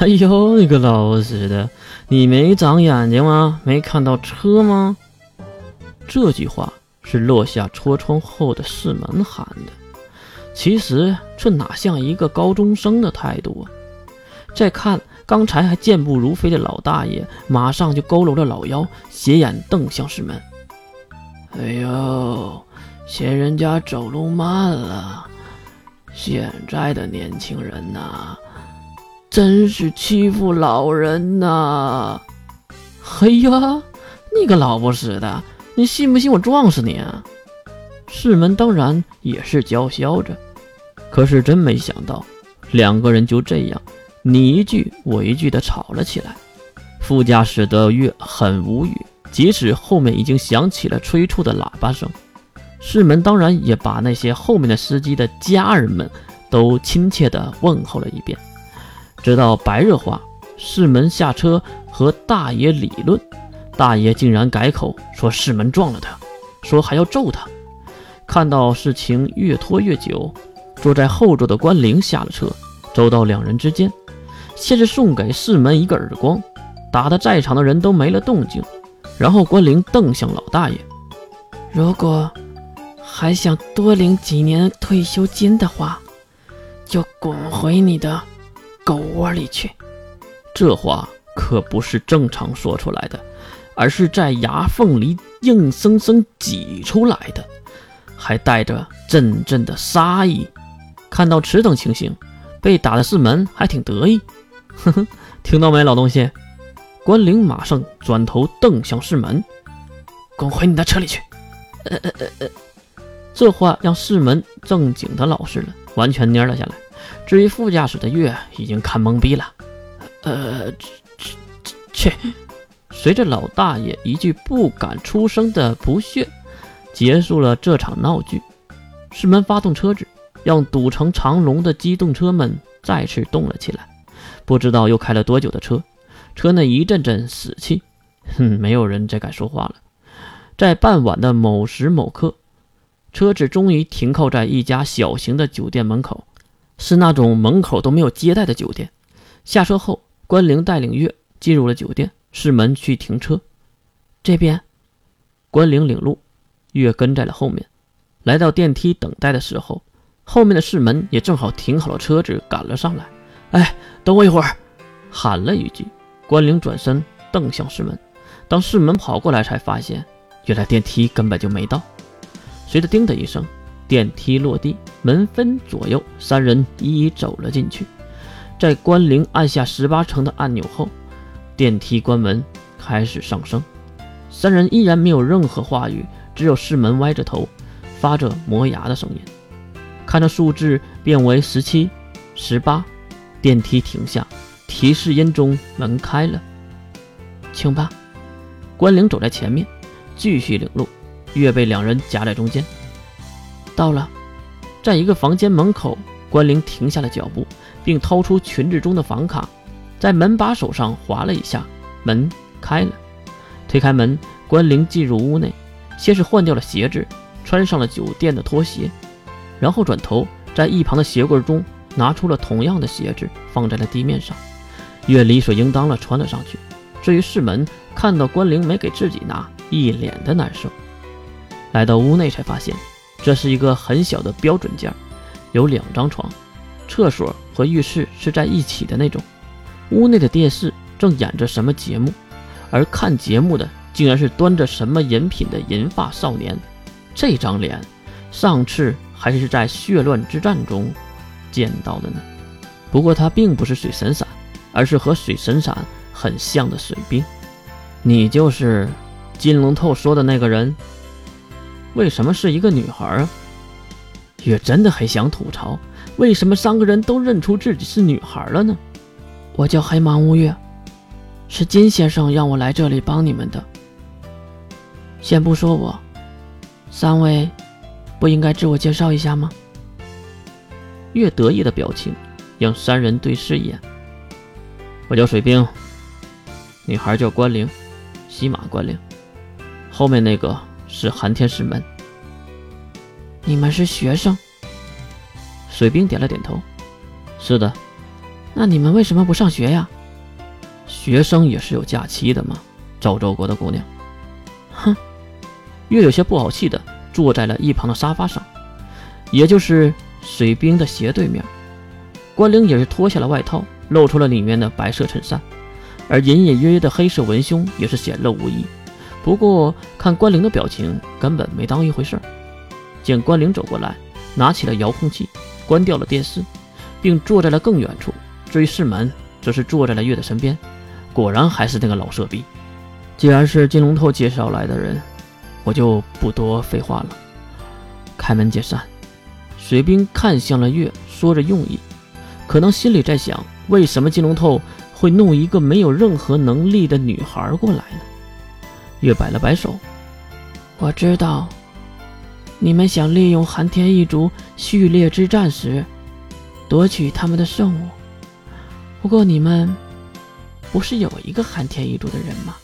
哎呦，你个老实的，你没长眼睛吗？没看到车吗？这句话是落下戳窗后的世门喊的。其实这哪像一个高中生的态度啊！再看刚才还健步如飞的老大爷，马上就佝偻着老腰，斜眼瞪向世门。哎呦，嫌人家走路慢了。现在的年轻人呐，真是欺负老人呐！嘿呀，你个老不死的，你信不信我撞死你啊？世门当然也是娇笑着，可是真没想到，两个人就这样你一句我一句的吵了起来。副驾驶的月很无语，即使后面已经响起了催促的喇叭声。世门当然也把那些后面的司机的家人们都亲切地问候了一遍，直到白热化，世门下车和大爷理论，大爷竟然改口说世门撞了他，说还要揍他。看到事情越拖越久，坐在后座的关灵下了车，走到两人之间，先是送给世门一个耳光，打得在场的人都没了动静，然后关灵瞪向老大爷，如果。还想多领几年退休金的话，就滚回你的狗窝里去。这话可不是正常说出来的，而是在牙缝里硬生生挤出来的，还带着阵阵的杀意。看到此等情形，被打的四门还挺得意。呵呵，听到没，老东西？关灵马上转头瞪向世门，滚回你的车里去。呃呃呃呃。这话让世门正经的老实了，完全蔫了下来。至于副驾驶的月，已经看懵逼了。呃，切！随着老大爷一句不敢出声的不屑，结束了这场闹剧。师门发动车子，让堵成长龙的机动车们再次动了起来。不知道又开了多久的车，车内一阵阵死气，哼，没有人再敢说话了。在傍晚的某时某刻。车子终于停靠在一家小型的酒店门口，是那种门口都没有接待的酒店。下车后，关灵带领月进入了酒店，试门去停车。这边，关灵领路，月跟在了后面。来到电梯等待的时候，后面的室门也正好停好了车子，赶了上来。哎，等我一会儿！喊了一句。关灵转身瞪向室门，当室门跑过来，才发现原来电梯根本就没到。随着“叮”的一声，电梯落地，门分左右，三人一一走了进去。在关灵按下十八层的按钮后，电梯关门，开始上升。三人依然没有任何话语，只有室门歪着头，发着磨牙的声音。看着数字变为十七、十八，电梯停下，提示音中门开了，请吧。关灵走在前面，继续领路。月被两人夹在中间。到了，在一个房间门口，关灵停下了脚步，并掏出裙子中的房卡，在门把手上划了一下，门开了。推开门，关灵进入屋内，先是换掉了鞋子，穿上了酒店的拖鞋，然后转头在一旁的鞋柜中拿出了同样的鞋子，放在了地面上。月理所应当的穿了上去。至于室门，看到关灵没给自己拿，一脸的难受。来到屋内才发现，这是一个很小的标准间，有两张床，厕所和浴室是在一起的那种。屋内的电视正演着什么节目，而看节目的竟然是端着什么饮品的银发少年。这张脸，上次还是在血乱之战中见到的呢。不过他并不是水神伞，而是和水神伞很像的水兵。你就是金龙透说的那个人。为什么是一个女孩啊？月真的很想吐槽，为什么三个人都认出自己是女孩了呢？我叫黑芒乌月，是金先生让我来这里帮你们的。先不说我，三位不应该自我介绍一下吗？越得意的表情让三人对视一眼。我叫水兵，女孩叫关灵，西马关灵，后面那个。是寒天师门，你们是学生？水兵点了点头。是的，那你们为什么不上学呀？学生也是有假期的嘛。赵州国的姑娘，哼，月有些不好气的坐在了一旁的沙发上，也就是水兵的斜对面。关灵也是脱下了外套，露出了里面的白色衬衫，而隐隐约约的黑色文胸也是显露无遗。不过看关灵的表情，根本没当一回事儿。见关灵走过来，拿起了遥控器，关掉了电视，并坐在了更远处。至于世门，则是坐在了月的身边。果然还是那个老色逼。既然是金龙头介绍来的人，我就不多废话了，开门见山。水兵看向了月，说着用意，可能心里在想：为什么金龙头会弄一个没有任何能力的女孩过来呢？月摆了摆手，我知道，你们想利用寒天一族序列之战时，夺取他们的圣物。不过你们不是有一个寒天一族的人吗？